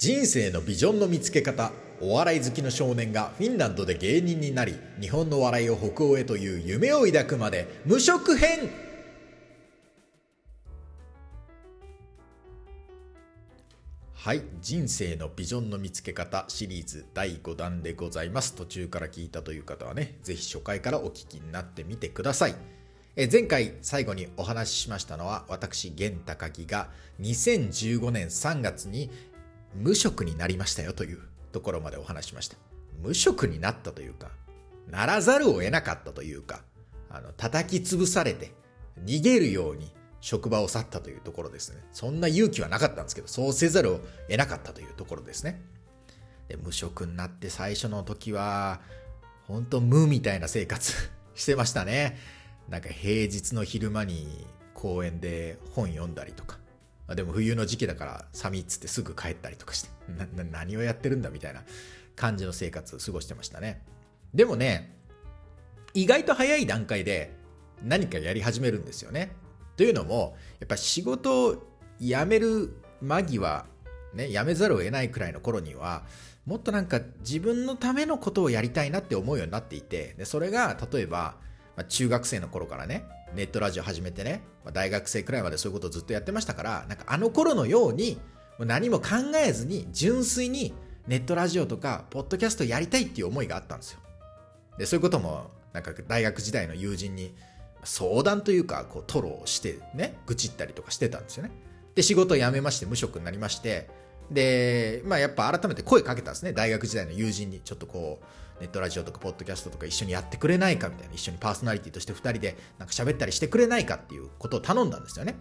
人生のビジョンの見つけ方お笑い好きの少年がフィンランドで芸人になり日本の笑いを北欧へという夢を抱くまで無職編。はい人生のビジョンの見つけ方シリーズ第5弾でございます。途中から聞いたという方はねぜひ初回からお聞きになってみてください。え前回最後にお話ししましたのは私玄高木が2015年3月に無職になりましたよというところまでお話しました無職になったというかならざるを得なかったというかあの叩き潰されて逃げるように職場を去ったというところですね。そんな勇気はなかったんですけど、そうせざるを得なかったというところですね。で無職になって最初の時は、本当無みたいな生活 してましたね。なんか平日の昼間に公園で本読んだりとか。までも冬の時期だから寒いっつってすぐ帰ったりとかしてな何をやってるんだみたいな感じの生活を過ごしてましたね。でもね、意外と早い段階で何かやり始めるんですよね。というのも、やっぱ仕事を辞める間際、ね、辞めざるを得ないくらいの頃には、もっとなんか自分のためのことをやりたいなって思うようになっていて、でそれが例えば、ま、中学生の頃からね、ネットラジオ始めてね、ま、大学生くらいまでそういうことをずっとやってましたから、なんかあの頃のように、もう何も考えずに、純粋にネットラジオとか、ポッドキャストやりたいっていう思いがあったんですよ。で、そういうことも、なんか大学時代の友人に相談というか、こう、吐露してね、愚痴ったりとかしてたんですよね。で、仕事を辞めまして、無職になりまして、で、まあやっぱ改めて声かけたんですね。大学時代の友人に、ちょっとこう、ネットラジオとかポッドキャストとか一緒にやってくれないかみたいな、一緒にパーソナリティとして2人でなんか喋ったりしてくれないかっていうことを頼んだんですよね。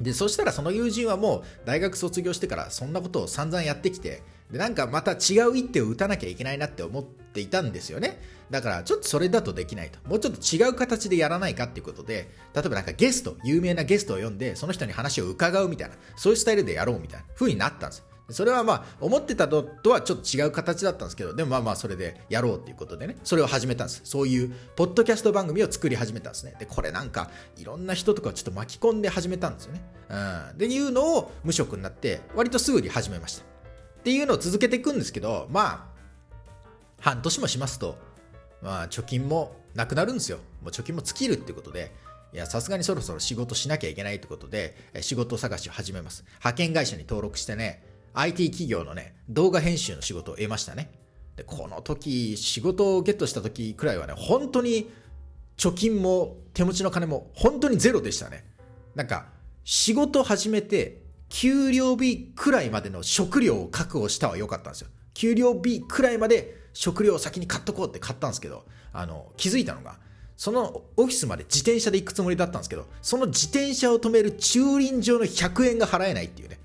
で、そしたらその友人はもう大学卒業してからそんなことを散々やってきて、で、なんかまた違う一手を打たなきゃいけないなって思っていたんですよね。だからちょっとそれだとできないと。もうちょっと違う形でやらないかっていうことで、例えばなんかゲスト、有名なゲストを呼んで、その人に話を伺うみたいな、そういうスタイルでやろうみたいな風になったんです。それはまあ思ってたのとはちょっと違う形だったんですけど、でもまあまあそれでやろうっていうことでね、それを始めたんです。そういうポッドキャスト番組を作り始めたんですね。で、これなんかいろんな人とかちょっと巻き込んで始めたんですよね。うん。で、いうのを無職になって割とすぐに始めました。っていうのを続けていくんですけど、まあ、半年もしますと、まあ、貯金もなくなるんですよ。もう貯金も尽きるってことで、いや、さすがにそろそろ仕事しなきゃいけないってことで、仕事探しを始めます。派遣会社に登録してね、IT 企業のね、動画編集の仕事を得ましたね。で、この時、仕事をゲットした時くらいはね、本当に貯金も手持ちの金も本当にゼロでしたね。なんか、仕事始めて給料日くらいまでの食料を確保したは良かったんですよ。給料日くらいまで食料を先に買っとこうって買ったんですけど、あの、気づいたのが、そのオフィスまで自転車で行くつもりだったんですけど、その自転車を止める駐輪場の100円が払えないっていうね、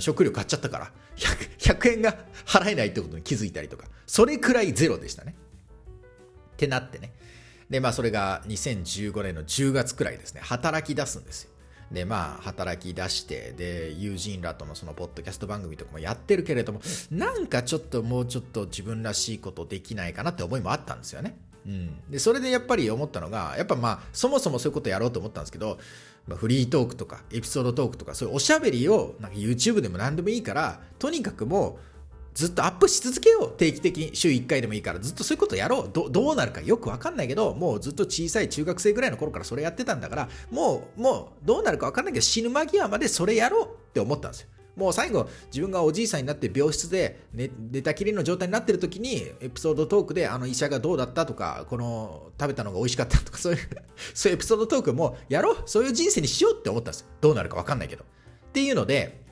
食料買っちゃったから100、100円が払えないってことに気づいたりとか、それくらいゼロでしたね。ってなってね。で、まあそれが2015年の10月くらいですね、働き出すんですよ。で、まあ、働き出して、で、友人らとのそのポッドキャスト番組とかもやってるけれども、なんかちょっともうちょっと自分らしいことできないかなって思いもあったんですよね。うん。で、それでやっぱり思ったのが、やっぱまあ、そもそもそういうことやろうと思ったんですけど、まあ、フリートークとか、エピソードトークとか、そういうおしゃべりを、なんか YouTube でも何でもいいから、とにかくもう、ずっとアップし続けよう。定期的に週1回でもいいからずっとそういうことやろう。どどうなるかよくわかんないけどもうずっと小さい中学生ぐらいの頃からそれやってたんだからもうもうどうなるかわかんないけど死ぬ間際までそれやろうって思ったんですよ。もう最後自分がおじいさんになって病室で寝寝たきりの状態になってる時にエピソードトークであの医者がどうだったとかこの食べたのが美味しかったとか そういうそういうエピソードトークもやろう。そういう人生にしようって思ったんですよ。どうなるかわかんないけど。っていうので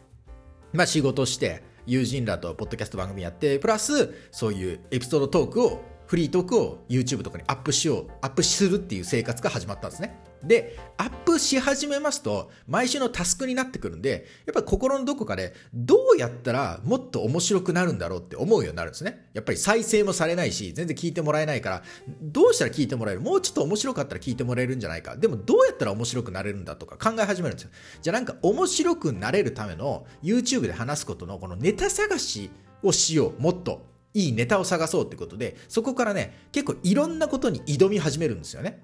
まあ仕事して友人らとポッドキャスト番組やって、プラス、そういうエピソードトークを、フリートークを YouTube とかにアップしよう、アップするっていう生活が始まったんですね。で、アップし始めますと、毎週のタスクになってくるんで、やっぱり心のどこかで、どうやったらもっと面白くなるんだろうって思うようになるんですね。やっぱり再生もされないし、全然聞いてもらえないから、どうしたら聞いてもらえる？もうちょっと面白かったら聞いてもらえるんじゃないか。でもどうやったら面白くなれるんだとか考え始めるんですよ。じゃあなんか面白くなれるための YouTube で話すことのこのネタ探しをしよう。もっと。いいネタを探そうってことで、そこからね、結構いろんなことに挑み始めるんですよね。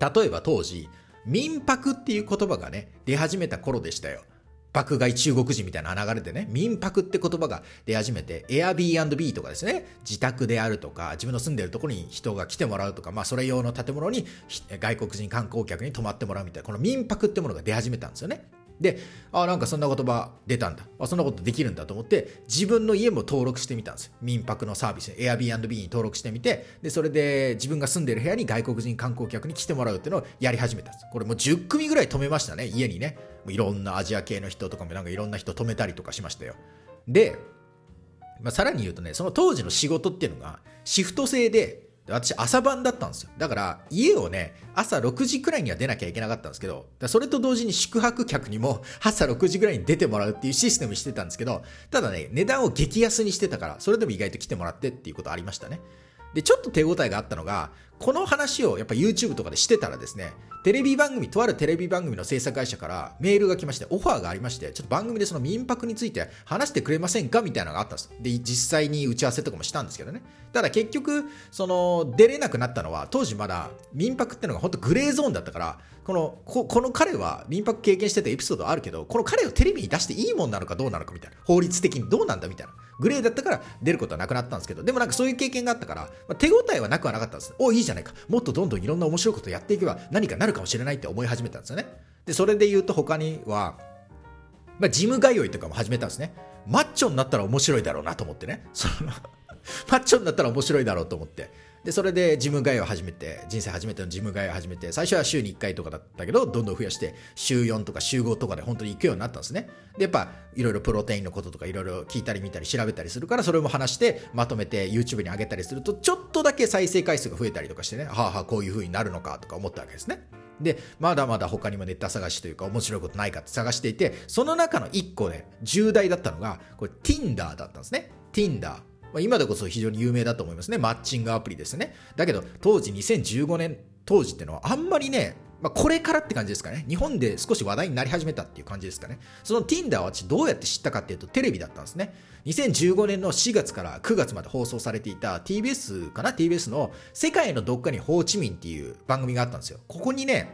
例えば当時、民泊っていう言葉がね、出始めた頃でしたよ。泊買い中国人みたいな流れでね、民泊って言葉が出始めて、Airbnb とかですね、自宅であるとか、自分の住んでるところに人が来てもらうとか、まあそれ用の建物に外国人観光客に泊まってもらうみたいな、この民泊ってものが出始めたんですよね。で、あ、なんかそんな言葉出たんだ。あ、そんなことできるんだと思って、自分の家も登録してみたんですよ。民泊のサービス、Airbnb に登録してみて、で、それで自分が住んでる部屋に外国人観光客に来てもらうっていうのをやり始めたんです。これもう10組ぐらい止めましたね、家にね。もういろんなアジア系の人とかもなんかいろんな人止めたりとかしましたよ。で、まあ、さらに言うとね、その当時の仕事っていうのが、シフト制で、私朝晩だったんですよ。だから家をね、朝6時くらいには出なきゃいけなかったんですけど、それと同時に宿泊客にも朝6時くらいに出てもらうっていうシステムしてたんですけど、ただね、値段を激安にしてたから、それでも意外と来てもらってっていうことありましたね。で、ちょっと手応えがあったのが、この話をやっぱ YouTube とかでしてたらですね、テレビ番組、とあるテレビ番組の制作会社からメールが来まして、オファーがありまして、ちょっと番組でその民泊について話してくれませんかみたいなのがあったんです。で、実際に打ち合わせとかもしたんですけどね。ただ結局、その、出れなくなったのは、当時まだ民泊ってのが本当グレーゾーンだったから、このここの彼は民泊経験してたエピソードあるけど、この彼をテレビに出していいもんなのかどうなのかみたいな、法律的にどうなんだみたいな、グレーだったから出ることはなくなったんですけど、でもなんかそういう経験があったから、まあ、手応えはなくはなかったんです。おいいじゃないか、もっとどんどんいろんな面白いことやっていけば何かなるかもしれないって思い始めたんですよね。で、それで言うと他には、まあ、ジム通いとかも始めたんですね。マッチョになったら面白いだろうなと思ってね。その マッチョになったら面白いだろうと思って。で、それでジム通いを始めて、人生初めてのジム通いを始めて、最初は週に1回とかだったけど、どんどん増やして、週4とか週5とかで本当に行くようになったんですね。で、やっぱ、いろいろプロテインのこととかいろいろ聞いたり見たり調べたりするから、それも話して、まとめて YouTube に上げたりすると、ちょっとだけ再生回数が増えたりとかしてね、はあはあ、こういう風になるのかとか思ったわけですね。で、まだまだ他にもネタ探しというか面白いことないかって探していて、その中の1個で重大だったのが、これ Tinder だったんですね。Tinder。まあ、今でこそ非常に有名だと思いますね。マッチングアプリですね。だけど、当時2015年当時ってのはあんまりね、まあ、これからって感じですかね。日本で少し話題になり始めたっていう感じですかね。その Tinder は私どうやって知ったかっていうとテレビだったんですね。2015年の4月から9月まで放送されていた TBS かな ?TBS の世界のどっかにホーチミンっていう番組があったんですよ。ここにね、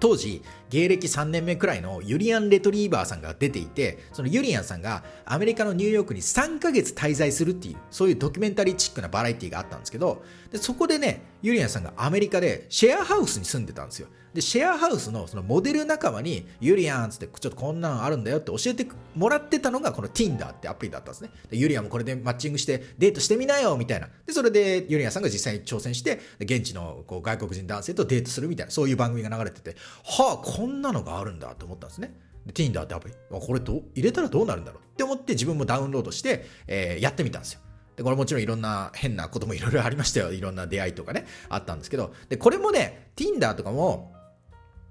当時、芸歴3年目くらいのユリアン・レトリーバーさんが出ていて、そのユリアンさんがアメリカのニューヨークに3ヶ月滞在するっていう、そういうドキュメンタリーチックなバラエティがあったんですけど、でそこでね、ユリアンさんがアメリカでシェアハウスに住んでたんですよ。で、シェアハウスのそのモデル仲間に、ユリアンつって、ちょっとこんなのあるんだよって教えてもらってたのが、この Tinder ってアプリだったんですね。で、ユリアンもこれでマッチングしてデートしてみなよみたいな。で、それでユリアンさんが実際に挑戦して、現地のこう外国人男性とデートするみたいな、そういう番組が流れてて、はあ、こんなのがあるんだと思ったんですね。Tinder ってアプリ、これど入れたらどうなるんだろうって思って自分もダウンロードして、えー、やってみたんですよ。で、これもちろんいろんな変なこともいろいろありましたよ。いろんな出会いとかね、あったんですけど、で、これもね、Tinder とかも、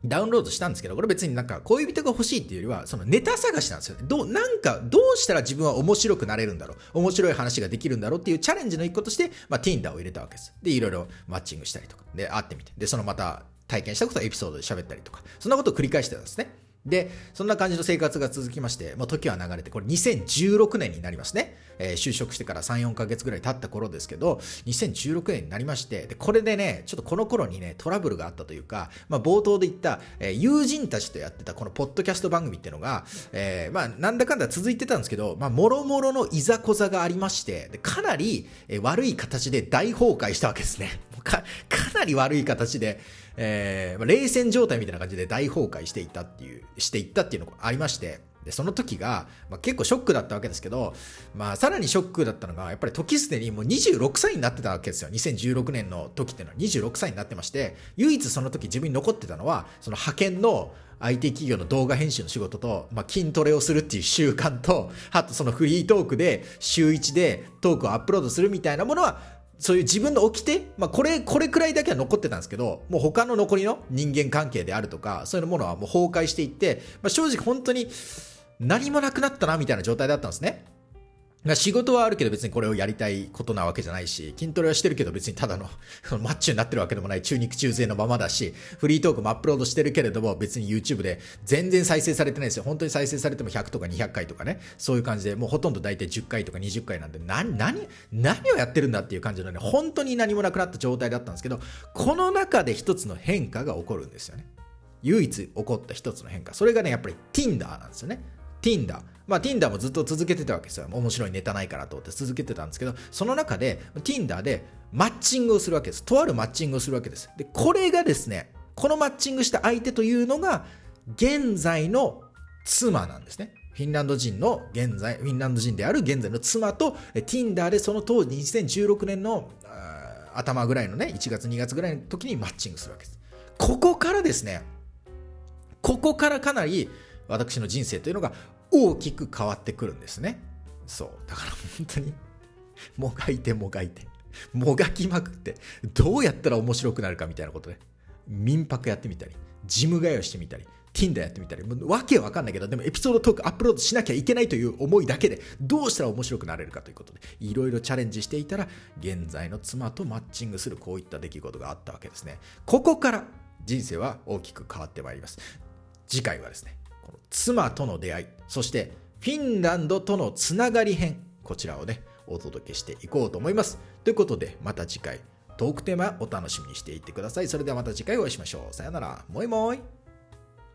ダウンロードしたんですけど、これ別になんか恋人が欲しいっていうよりは、そのネタ探しなんですよね。どう、なんか、どうしたら自分は面白くなれるんだろう。面白い話ができるんだろうっていうチャレンジの一個として、まあ、Tinder を入れたわけです。で、いろいろマッチングしたりとか、で、会ってみて、で、そのまた体験したことをエピソードで喋ったりとか、そんなことを繰り返してたんですね。で、そんな感じの生活が続きまして、もう時は流れて、これ2016年になりますね。えー、就職してから3、4ヶ月ぐらい経った頃ですけど、2016年になりまして、で、これでね、ちょっとこの頃にね、トラブルがあったというか、まあ、冒頭で言った、えー、友人たちとやってたこのポッドキャスト番組っていうのが、えー、まあ、なんだかんだ続いてたんですけど、まあ、もろもろのいざこざがありまして、でかなり、え悪い形で大崩壊したわけですね。か、なり悪い形で、えー、冷戦状態みたいな感じで大崩壊していったっていう、していったっていうのがありまして、で、その時が、まあ、結構ショックだったわけですけど、まあ、さらにショックだったのが、やっぱり時すでにもう26歳になってたわけですよ。2016年の時っていうのは26歳になってまして、唯一その時自分に残ってたのは、その派遣の IT 企業の動画編集の仕事と、まあ、筋トレをするっていう習慣と、あとそのフリートークで週1でトークをアップロードするみたいなものは、そういう自分の掟、まあ、これ、これくらいだけは残ってたんですけど、もう他の残りの人間関係であるとか、そういうものはもう崩壊していって、まあ、正直本当に何もなくなったなみたいな状態だったんですね。仕事はあるけど別にこれをやりたいことなわけじゃないし、筋トレはしてるけど別にただの マッチョになってるわけでもない中肉中背のままだし、フリートークもアップロードしてるけれども別に YouTube で全然再生されてないですよ。本当に再生されても100とか200回とかね、そういう感じでもうほとんど大体10回とか20回なんで何、何、何をやってるんだっていう感じのね、本当に何もなくなった状態だったんですけど、この中で一つの変化が起こるんですよね。唯一起こった一つの変化。それがね、やっぱり Tinder なんですよね。Tinder。まあ Tinder もずっと続けてたわけですよ。面白いネタないからと思って続けてたんですけど、その中で Tinder でマッチングをするわけです。とあるマッチングをするわけです。で、これがですね、このマッチングした相手というのが、現在の妻なんですね。フィンランド人の現在、フィンランド人である現在の妻と、Tinder でその当時2016年の頭ぐらいのね、1月2月ぐらいの時にマッチングするわけです。ここからですね、ここからかなり私の人生というのが大きく変わってくるんですね。そう。だから本当に、もがいてもがいて、もがきまくって、どうやったら面白くなるかみたいなことで、民泊やってみたり、ジム通いしてみたり、Tinder やってみたり、もうわけわかんないけど、でもエピソードトークアップロードしなきゃいけないという思いだけで、どうしたら面白くなれるかということで、いろいろチャレンジしていたら、現在の妻とマッチングするこういった出来事があったわけですね。ここから人生は大きく変わってまいります。次回はですね、妻との出会い、そしてフィンランドとのつながり編、こちらをね、お届けしていこうと思います。ということで、また次回、トークテーマお楽しみにしていってください。それではまた次回お会いしましょう。さよなら。もいもい。